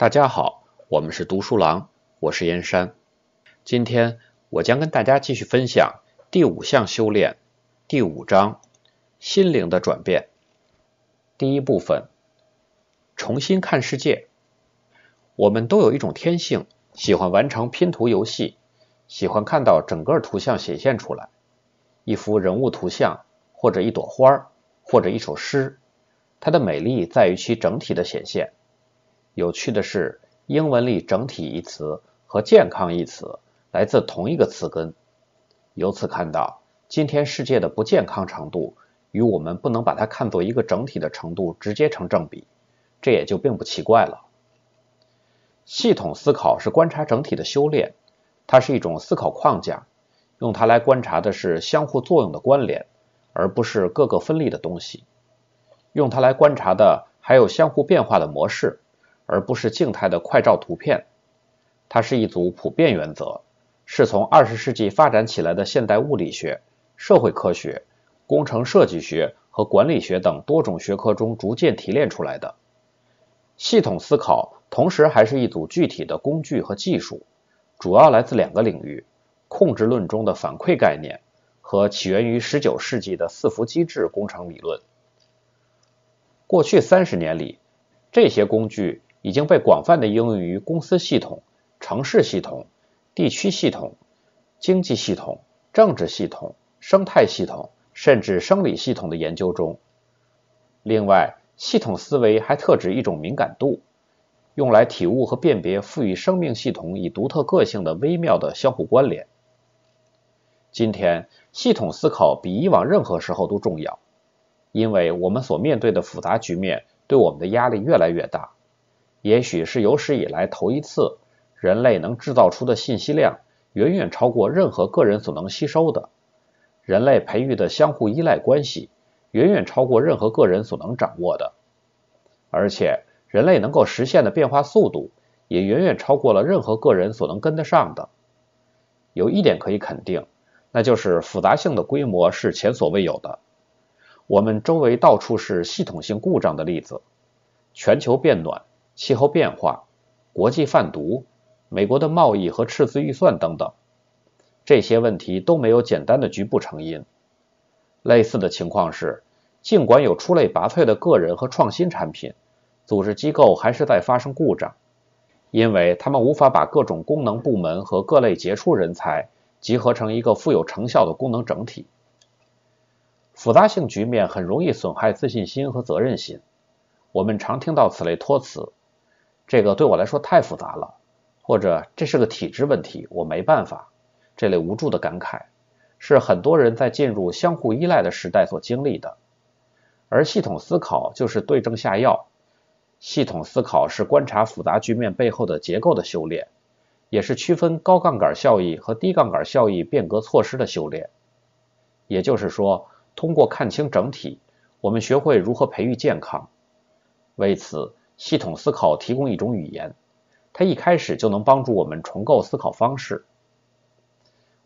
大家好，我们是读书郎，我是燕山。今天我将跟大家继续分享第五项修炼，第五章心灵的转变。第一部分，重新看世界。我们都有一种天性，喜欢完成拼图游戏，喜欢看到整个图像显现出来，一幅人物图像，或者一朵花，或者一首诗。它的美丽在于其整体的显现。有趣的是，英文里“整体”一词和“健康”一词来自同一个词根。由此看到，今天世界的不健康程度与我们不能把它看作一个整体的程度直接成正比，这也就并不奇怪了。系统思考是观察整体的修炼，它是一种思考框架，用它来观察的是相互作用的关联，而不是各个分立的东西。用它来观察的还有相互变化的模式，而不是静态的快照图片。它是一组普遍原则，是从二十世纪发展起来的现代物理学、社会科学、工程设计学和管理学等多种学科中逐渐提炼出来的。系统思考同时还是一组具体的工具和技术，主要来自两个领域：控制论中的反馈概念和起源于十九世纪的伺服机制工程理论。过去三十年里，这些工具已经被广泛的应用于公司系统、城市系统、地区系统、经济系统、政治系统、生态系统，甚至生理系统的研究中。另外，系统思维还特指一种敏感度，用来体悟和辨别赋予生命系统以独特个性的微妙的相互关联。今天，系统思考比以往任何时候都重要。因为我们所面对的复杂局面对我们的压力越来越大，也许是有史以来头一次，人类能制造出的信息量远远超过任何个人所能吸收的，人类培育的相互依赖关系远远超过任何个人所能掌握的，而且人类能够实现的变化速度也远远超过了任何个人所能跟得上的。有一点可以肯定，那就是复杂性的规模是前所未有的。我们周围到处是系统性故障的例子，全球变暖、气候变化、国际贩毒、美国的贸易和赤字预算等等，这些问题都没有简单的局部成因。类似的情况是，尽管有出类拔萃的个人和创新产品，组织机构还是在发生故障，因为他们无法把各种功能部门和各类杰出人才集合成一个富有成效的功能整体。复杂性局面很容易损害自信心和责任心。我们常听到此类托词：“这个对我来说太复杂了”，或者“这是个体制问题，我没办法”。这类无助的感慨，是很多人在进入相互依赖的时代所经历的。而系统思考就是对症下药。系统思考是观察复杂局面背后的结构的修炼，也是区分高杠杆效益和低杠杆效益变革措施的修炼。也就是说。通过看清整体，我们学会如何培育健康。为此，系统思考提供一种语言，它一开始就能帮助我们重构思考方式。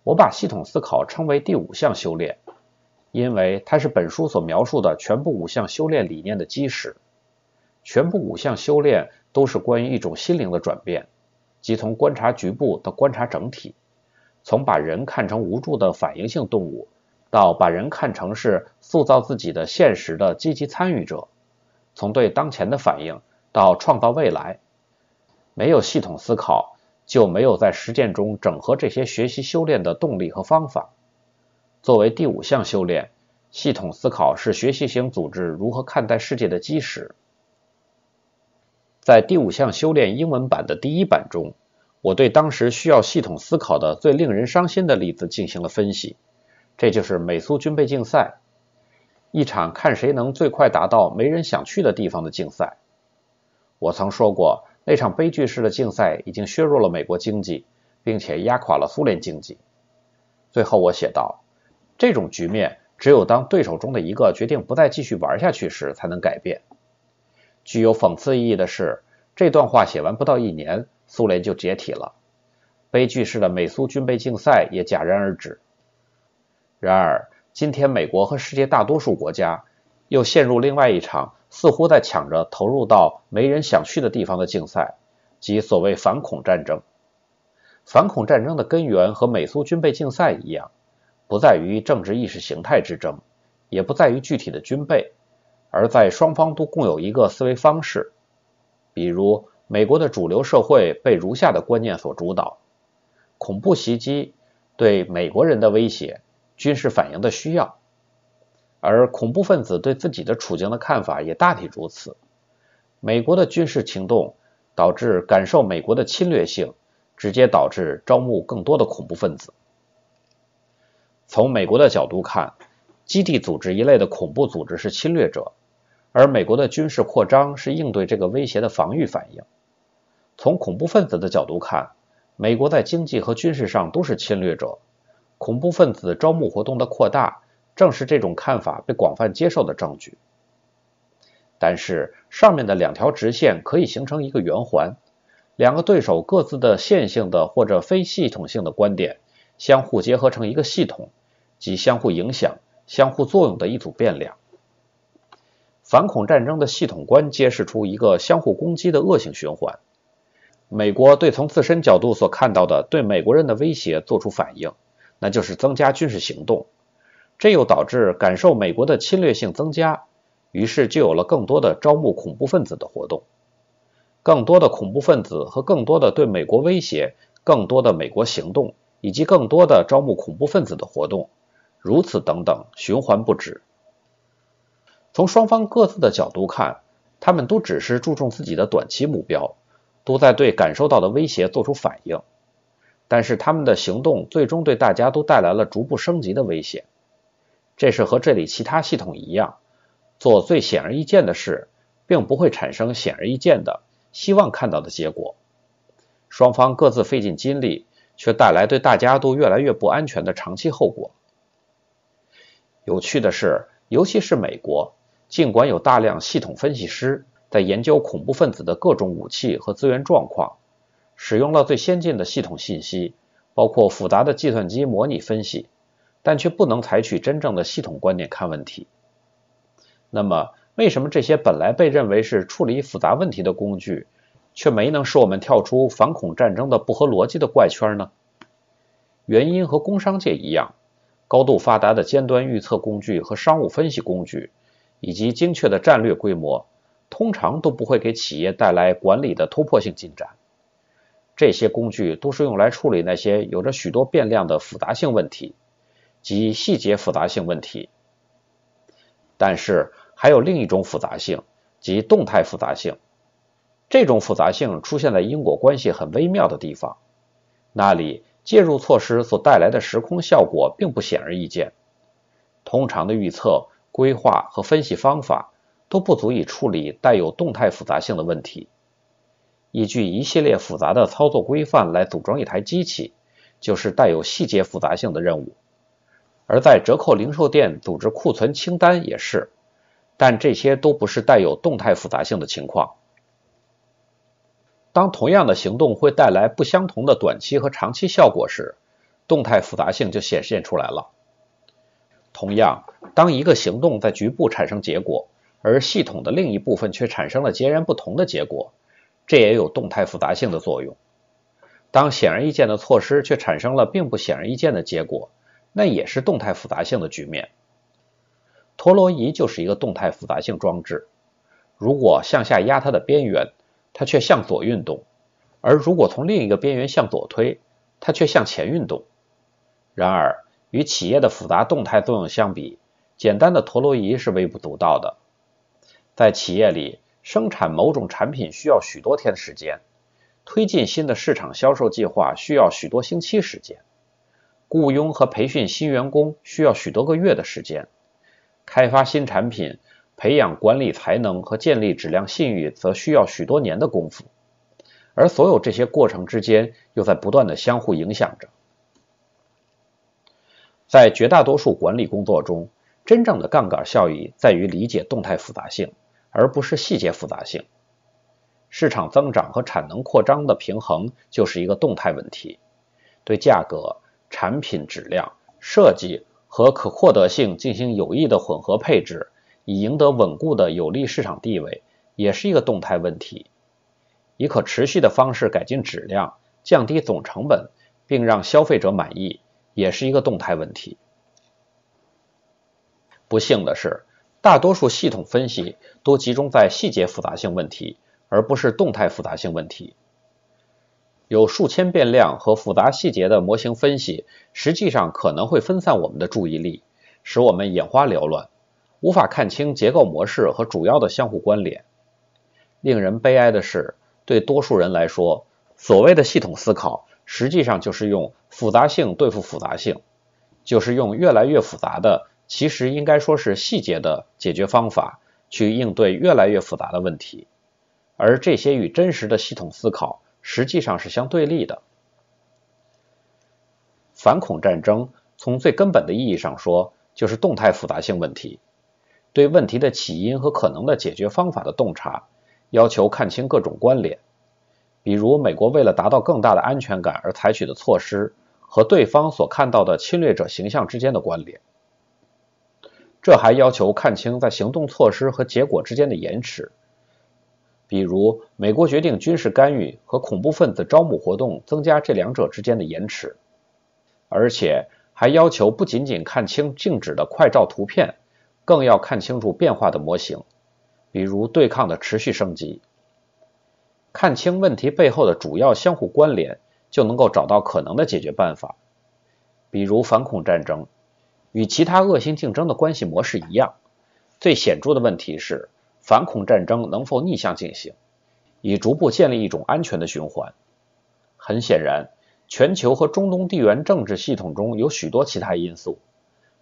我把系统思考称为第五项修炼，因为它是本书所描述的全部五项修炼理念的基石。全部五项修炼都是关于一种心灵的转变，即从观察局部到观察整体，从把人看成无助的反应性动物。到把人看成是塑造自己的现实的积极参与者，从对当前的反应到创造未来，没有系统思考，就没有在实践中整合这些学习修炼的动力和方法。作为第五项修炼，系统思考是学习型组织如何看待世界的基石。在第五项修炼英文版的第一版中，我对当时需要系统思考的最令人伤心的例子进行了分析。这就是美苏军备竞赛，一场看谁能最快达到没人想去的地方的竞赛。我曾说过，那场悲剧式的竞赛已经削弱了美国经济，并且压垮了苏联经济。最后我写道：这种局面只有当对手中的一个决定不再继续玩下去时才能改变。具有讽刺意义的是，这段话写完不到一年，苏联就解体了，悲剧式的美苏军备竞赛也戛然而止。然而，今天美国和世界大多数国家又陷入另外一场似乎在抢着投入到没人想去的地方的竞赛，即所谓反恐战争。反恐战争的根源和美苏军备竞赛一样，不在于政治意识形态之争，也不在于具体的军备，而在双方都共有一个思维方式。比如，美国的主流社会被如下的观念所主导：恐怖袭击对美国人的威胁，军事反应的需要；而恐怖分子对自己的处境的看法也大体如此。美国的军事行动导致感受美国的侵略性。直接导致招募更多的恐怖分子。从美国的角度看，基地组织一类的恐怖组织是侵略者，而美国的军事扩张是应对这个威胁的防御反应。从恐怖分子的角度看，美国在经济和军事上都是侵略者，恐怖分子招募活动的扩大正是这种看法被广泛接受的证据。但是，上面的两条直线可以形成一个圆环。两个对手各自的线性的或者非系统性的观点相互结合成一个系统，即相互影响、相互作用的一组变量。反恐战争的系统观揭示出一个相互攻击的恶性循环。美国对从自身角度所看到的对美国人的威胁做出反应，那就是增加军事行动，这又导致感受美国的侵略性增加，于是就有了更多的招募恐怖分子的活动。更多的恐怖分子和更多的对美国威胁、更多的美国行动以及更多的招募恐怖分子的活动，如此等等循环不止。从双方各自的角度看，他们都只是注重自己的短期目标，都在对感受到的威胁做出反应，但是他们的行动最终对大家都带来了逐步升级的危险。这是和这里其他系统一样，做最显而易见的事，并不会产生显而易见的。希望看到的结果，双方各自费尽精力，却带来对大家都越来越不安全的长期后果。有趣的是，尤其是美国，尽管有大量系统分析师在研究恐怖分子的各种武器和资源状况，使用了最先进的系统信息，包括复杂的计算机模拟分析，但却不能采取真正的系统观点看问题。那么，为什么这些本来被认为是处理复杂问题的工具，却没能使我们跳出反恐战争的不合逻辑的怪圈呢？原因和工商界一样，高度发达的尖端预测工具和商务分析工具，以及精确的战略规模，通常都不会给企业带来管理的突破性进展。这些工具都是用来处理那些有着许多变量的复杂性问题及细节复杂性问题，但是。还有另一种复杂性，即动态复杂性。这种复杂性出现在因果关系很微妙的地方，那里介入措施所带来的时空效果并不显而易见。通常的预测、规划和分析方法都不足以处理带有动态复杂性的问题。依据一系列复杂的操作规范来组装一台机器，就是带有细节复杂性的任务。而在折扣零售店组织库存清单也是。但这些都不是带有动态复杂性的情况。当同样的行动会带来不相同的短期和长期效果时，动态复杂性就显现出来了。同样，当一个行动在局部产生结果，而系统的另一部分却产生了截然不同的结果，这也有动态复杂性的作用。当显而易见的措施却产生了并不显而易见的结果，那也是动态复杂性的局面。陀螺仪就是一个动态复杂性装置。如果向下压它的边缘，它却向左运动；而如果从另一个边缘向左推，它却向前运动。然而，与企业的复杂动态作用相比，简单的陀螺仪是微不足道的。在企业里，生产某种产品需要许多天时间，推进新的市场销售计划需要许多星期时间，雇佣和培训新员工需要许多个月的时间。开发新产品、培养管理才能和建立质量信誉，则需要许多年的功夫，而所有这些过程之间又在不断的相互影响着。在绝大多数管理工作中，真正的杠杆效益在于理解动态复杂性，而不是细节复杂性。市场增长和产能扩张的平衡就是一个动态问题，对价格、产品质量、设计。和可获得性进行有益的混合配置，以赢得稳固的有利市场地位，也是一个动态问题。以可持续的方式改进质量、降低总成本，并让消费者满意，也是一个动态问题。不幸的是，大多数系统分析都集中在细节复杂性问题，而不是动态复杂性问题。有数千变量和复杂细节的模型分析，实际上可能会分散我们的注意力，使我们眼花缭乱，无法看清结构模式和主要的相互关联。令人悲哀的是，对多数人来说，所谓的系统思考，实际上就是用复杂性对付复杂性，就是用越来越复杂的，其实应该说是细节的解决方法，去应对越来越复杂的问题，而这些与真实的系统思考。实际上是相对立的。反恐战争从最根本的意义上说，就是动态复杂性问题，对问题的起因和可能的解决方法的洞察，要求看清各种关联，比如美国为了达到更大的安全感而采取的措施和对方所看到的侵略者形象之间的关联。这还要求看清在行动措施和结果之间的延迟。比如，美国决定军事干预和恐怖分子招募活动增加这两者之间的延迟，而且还要求不仅仅看清静止的快照图片，更要看清楚变化的模型，比如对抗的持续升级。看清问题背后的主要相互关联，就能够找到可能的解决办法。比如反恐战争，与其他恶性竞争的关系模式一样，最显著的问题是。反恐战争能否逆向进行，以逐步建立一种安全的循环？很显然，全球和中东地缘政治系统中有许多其他因素，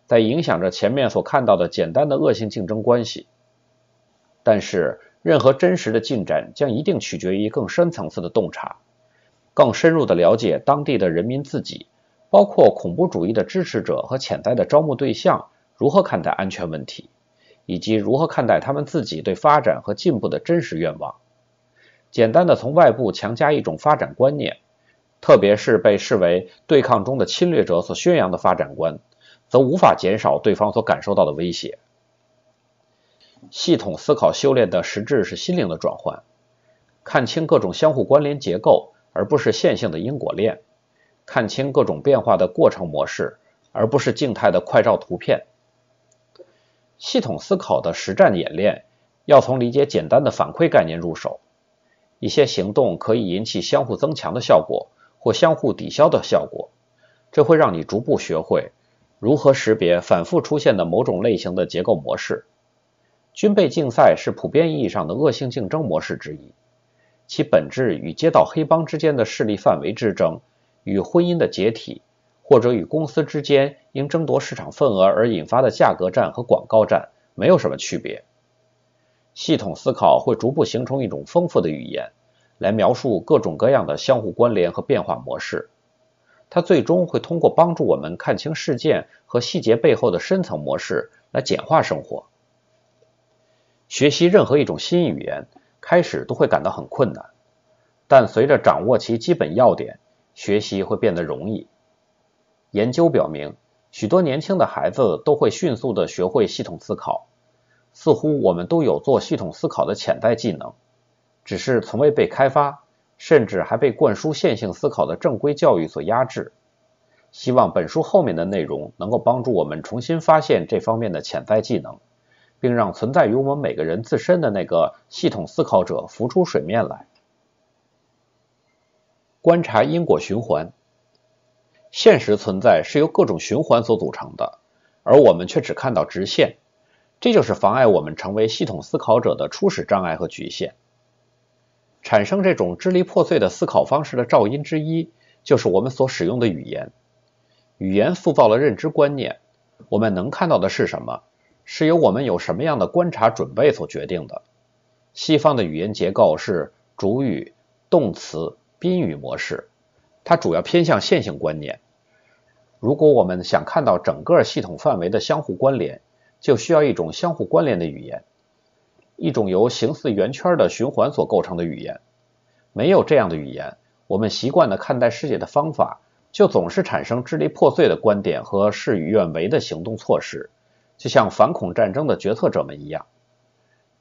在影响着前面所看到的简单的恶性竞争关系。但是，任何真实的进展将一定取决于更深层次的洞察，更深入的了解当地的人民自己，包括恐怖主义的支持者和潜在的招募对象如何看待安全问题。以及如何看待他们自己对发展和进步的真实愿望？简单的从外部强加一种发展观念，特别是被视为对抗中的侵略者所宣扬的发展观，则无法减少对方所感受到的威胁。系统思考修炼的实质是心灵的转换，看清各种相互关联结构，而不是线性的因果链；看清各种变化的过程模式，而不是静态的快照图片。系统思考的实战演练要从理解简单的反馈概念入手。一些行动可以引起相互增强的效果，或相互抵消的效果。这会让你逐步学会如何识别反复出现的某种类型的结构模式。军备竞赛是普遍意义上的恶性竞争模式之一，其本质与街道黑帮之间的势力范围之争，与婚姻的解体。或者与公司之间因争夺市场份额而引发的价格战和广告战没有什么区别。系统思考会逐步形成一种丰富的语言，来描述各种各样的相互关联和变化模式。它最终会通过帮助我们看清事件和细节背后的深层模式，来简化生活。学习任何一种新语言，开始都会感到很困难，但随着掌握其基本要点，学习会变得容易。研究表明，许多年轻的孩子都会迅速地学会系统思考。似乎我们都有做系统思考的潜在技能，只是从未被开发，甚至还被灌输线性思考的正规教育所压制。希望本书后面的内容能够帮助我们重新发现这方面的潜在技能，并让存在于我们每个人自身的那个系统思考者浮出水面来。观察因果循环。现实存在是由各种循环所组成的，而我们却只看到直线，这就是妨碍我们成为系统思考者的初始障碍和局限。产生这种支离破碎的思考方式的噪音之一，就是我们所使用的语言。语言塑造了认知观念，我们能看到的是什么，是由我们有什么样的观察准备所决定的。西方的语言结构是主语、动词、宾语模式。它主要偏向线性观念。如果我们想看到整个系统范围的相互关联，就需要一种相互关联的语言，一种由形似圆圈的循环所构成的语言。没有这样的语言，我们习惯的看待世界的方法就总是产生支离破碎的观点和事与愿违的行动措施，就像反恐战争的决策者们一样。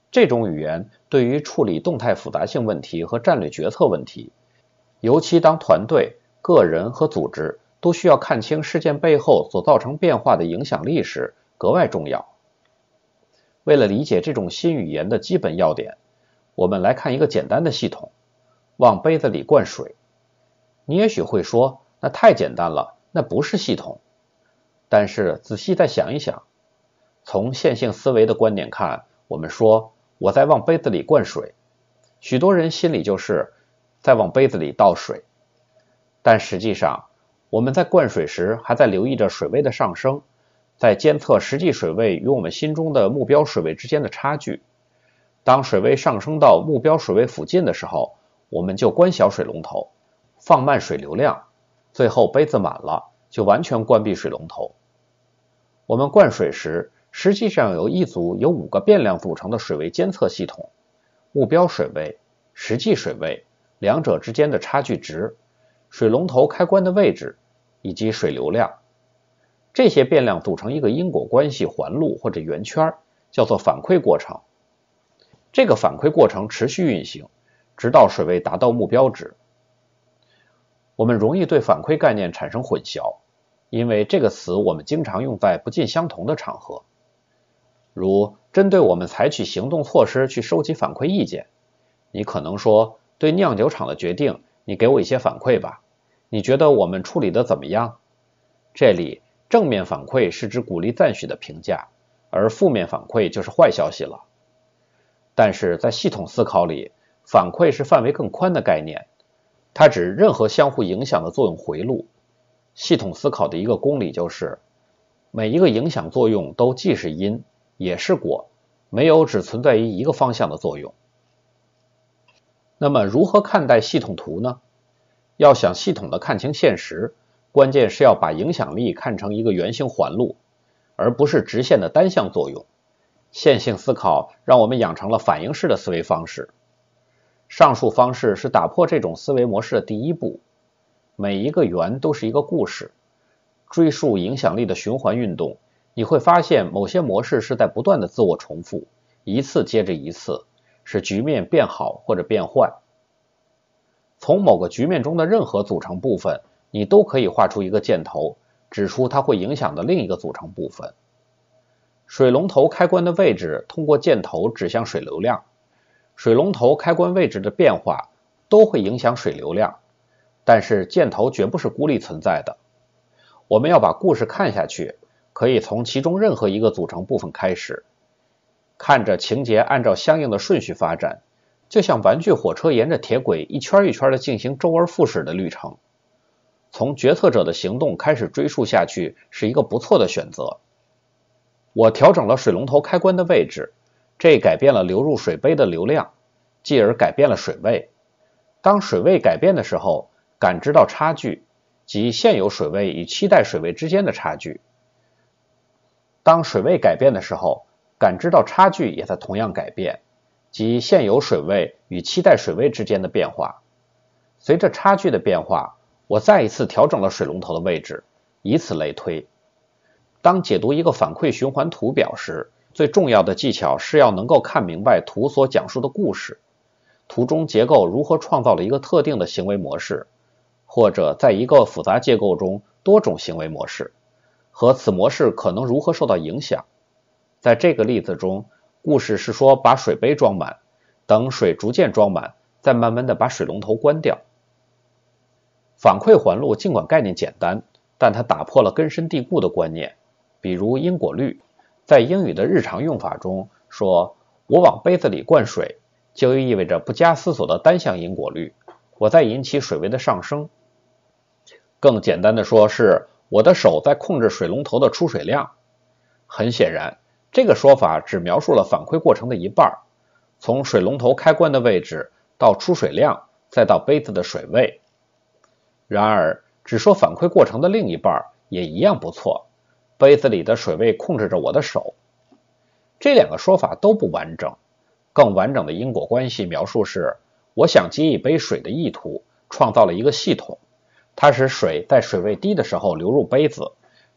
这种语言对于处理动态复杂性问题和战略决策问题，尤其当团队、个人和组织都需要看清事件背后所造成变化的影响力时，格外重要。为了理解这种新语言的基本要点，我们来看一个简单的系统：往杯子里灌水。你也许会说，那太简单了，那不是系统。但是仔细再想一想，从线性思维的观点看，我们说。我在往杯子里灌水，许多人心里就是再往杯子里倒水，但实际上我们在灌水时还在留意着水位的上升，在监测实际水位与我们心中的目标水位之间的差距。当水位上升到目标水位附近的时候，我们就关小水龙头，放慢水流量，最后杯子满了就完全关闭水龙头。我们灌水时。实际上有一组由五个变量组成的水位监测系统：目标水位、实际水位、两者之间的差距值、水龙头开关的位置以及水流量。这些变量组成一个因果关系环路或者圆圈，叫做反馈过程。这个反馈过程持续运行，直到水位达到目标值。我们容易对反馈概念产生混淆，因为这个词我们经常用在不尽相同的场合。如针对我们采取行动措施去收集反馈意见，你可能说对酿酒厂的决定，你给我一些反馈吧。你觉得我们处理的怎么样？这里正面反馈是指鼓励赞许的评价，而负面反馈就是坏消息了。但是在系统思考里，反馈是范围更宽的概念，它指任何相互影响的作用回路。系统思考的一个公理就是，每一个影响作用都既是因。也是果，没有只存在于一个方向的作用。那么，如何看待系统图呢？要想系统的看清现实，关键是要把影响力看成一个圆形环路，而不是直线的单向作用。线性思考让我们养成了反应式的思维方式。上述方式是打破这种思维模式的第一步。每一个圆都是一个故事，追溯影响力的循环运动。你会发现，某些模式是在不断的自我重复，一次接着一次，使局面变好或者变坏。从某个局面中的任何组成部分，你都可以画出一个箭头，指出它会影响的另一个组成部分。水龙头开关的位置通过箭头指向水流量，水龙头开关位置的变化都会影响水流量，但是箭头绝不是孤立存在的。我们要把故事看下去。可以从其中任何一个组成部分开始，看着情节按照相应的顺序发展，就像玩具火车沿着铁轨一圈一圈的进行周而复始的旅程。从决策者的行动开始追溯下去是一个不错的选择。我调整了水龙头开关的位置，这改变了流入水杯的流量，继而改变了水位。当水位改变的时候，感知到差距，即现有水位与期待水位之间的差距。当水位改变的时候，感知到差距也在同样改变，即现有水位与期待水位之间的变化。随着差距的变化，我再一次调整了水龙头的位置，以此类推。当解读一个反馈循环图表时，最重要的技巧是要能够看明白图所讲述的故事，图中结构如何创造了一个特定的行为模式，或者在一个复杂结构中多种行为模式。和此模式可能如何受到影响？在这个例子中，故事是说把水杯装满，等水逐渐装满，再慢慢的把水龙头关掉。反馈环路尽管概念简单，但它打破了根深蒂固的观念，比如因果律。在英语的日常用法中，说我往杯子里灌水，就意味着不加思索的单向因果律，我在引起水位的上升。更简单的说，是。我的手在控制水龙头的出水量。很显然，这个说法只描述了反馈过程的一半，从水龙头开关的位置到出水量，再到杯子的水位。然而，只说反馈过程的另一半也一样不错。杯子里的水位控制着我的手。这两个说法都不完整。更完整的因果关系描述是：我想接一杯水的意图，创造了一个系统。它使水在水位低的时候流入杯子，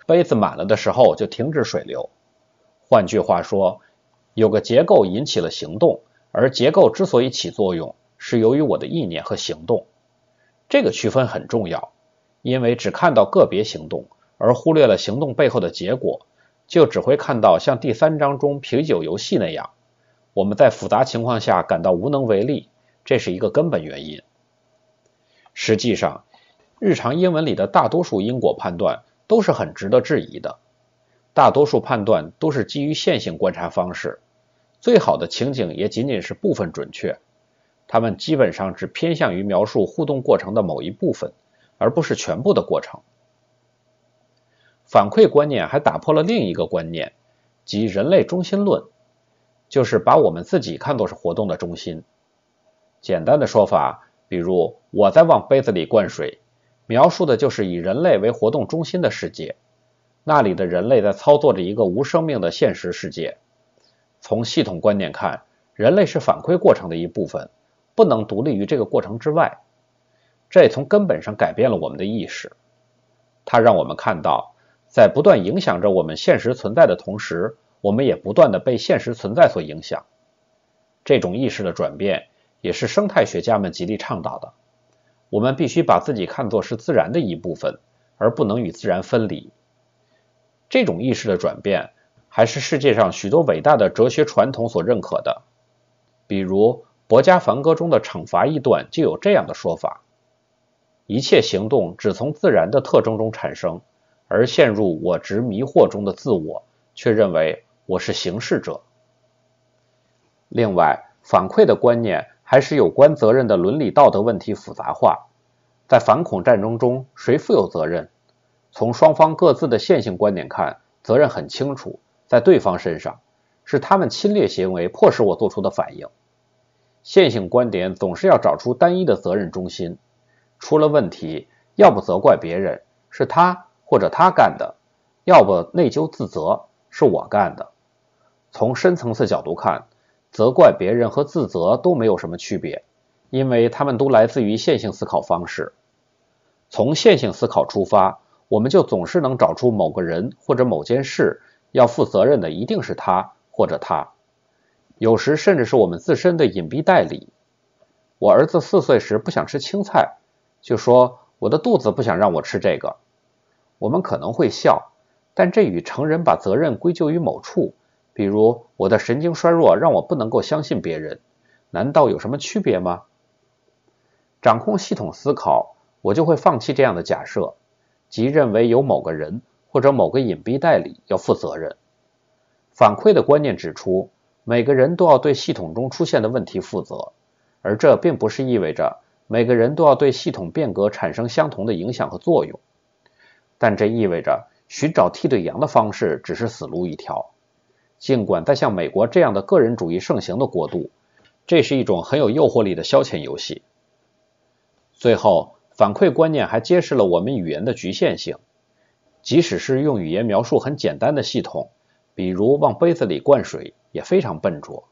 杯子满了的时候就停止水流。换句话说，有个结构引起了行动，而结构之所以起作用，是由于我的意念和行动。这个区分很重要，因为只看到个别行动，而忽略了行动背后的结果，就只会看到像第三章中啤酒游戏那样，我们在复杂情况下感到无能为力，这是一个根本原因。实际上，日常英文里的大多数因果判断都是很值得质疑的。大多数判断都是基于线性观察方式，最好的情景也仅仅是部分准确。它们基本上只偏向于描述互动过程的某一部分，而不是全部的过程。反馈观念还打破了另一个观念，即人类中心论，就是把我们自己看作是活动的中心。简单的说法，比如我在往杯子里灌水，描述的就是以人类为活动中心的世界。那里的人类在操作着一个无生命的现实世界。从系统观点看，人类是反馈过程的一部分，不能独立于这个过程之外。这也从根本上改变了我们的意识。它让我们看到，在不断影响着我们现实存在的同时，我们也不断的被现实存在所影响。这种意识的转变，也是生态学家们极力倡导的。我们必须把自己看作是自然的一部分，而不能与自然分离。这种意识的转变，还是世界上许多伟大的哲学传统所认可的。比如《博家梵歌》中的惩罚一段就有这样的说法：一切行动只从自然的特征中产生，而陷入我执迷惑中的自我，却认为我是行事者。另外，反馈的观念还是有关责任的伦理道德问题复杂化。在反恐战争中，谁负有责任？从双方各自的线性观点看，责任很清楚，在对方身上，是他们侵略行为迫使我做出的反应。线性观点总是要找出单一的责任中心，出了问题，要不责怪别人，是他或者他干的；要不内疚自责，是我干的。从深层次角度看，责怪别人和自责都没有什么区别，因为他们都来自于线性思考方式。从线性思考出发。我们就总是能找出某个人或者某件事要负责任的一定是他或者他，有时甚至是我们自身的隐蔽代理。我儿子四岁时不想吃青菜，就说我的肚子不想让我吃这个。我们可能会笑，但这与成人把责任归咎于某处，比如我的神经衰弱让我不能够相信别人，难道有什么区别吗？掌控系统思考，我就会放弃这样的假设。即认为有某个人或者某个隐蔽代理要负责任。反馈的观念指出，每个人都要对系统中出现的问题负责，而这并不是意味着每个人都要对系统变革产生相同的影响和作用。但这意味着寻找替罪羊的方式只是死路一条。尽管在像美国这样的个人主义盛行的国度，这是一种很有诱惑力的消遣游戏。最后。反馈观念还揭示了我们语言的局限性。即使是用语言描述很简单的系统，比如往杯子里灌水，也非常笨拙。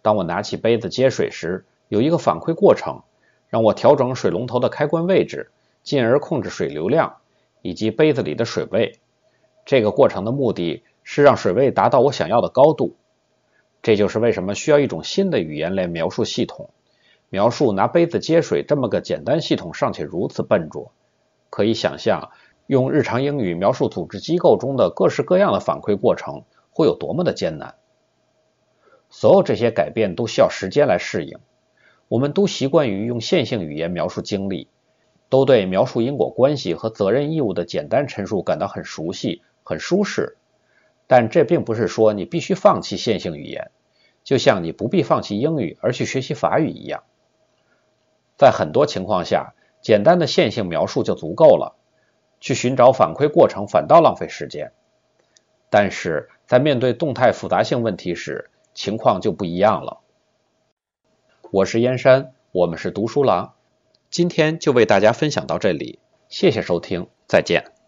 当我拿起杯子接水时，有一个反馈过程，让我调整水龙头的开关位置，进而控制水流量以及杯子里的水位。这个过程的目的是让水位达到我想要的高度。这就是为什么需要一种新的语言来描述系统。描述拿杯子接水这么个简单系统尚且如此笨拙，可以想象用日常英语描述组织机构中的各式各样的反馈过程会有多么的艰难。所有这些改变都需要时间来适应。我们都习惯于用线性语言描述经历，都对描述因果关系和责任义务的简单陈述感到很熟悉、很舒适。但这并不是说你必须放弃线性语言，就像你不必放弃英语而去学习法语一样。在很多情况下，简单的线性描述就足够了。去寻找反馈过程反倒浪费时间。但是在面对动态复杂性问题时，情况就不一样了。我是燕山，我们是读书郎，今天就为大家分享到这里，谢谢收听，再见。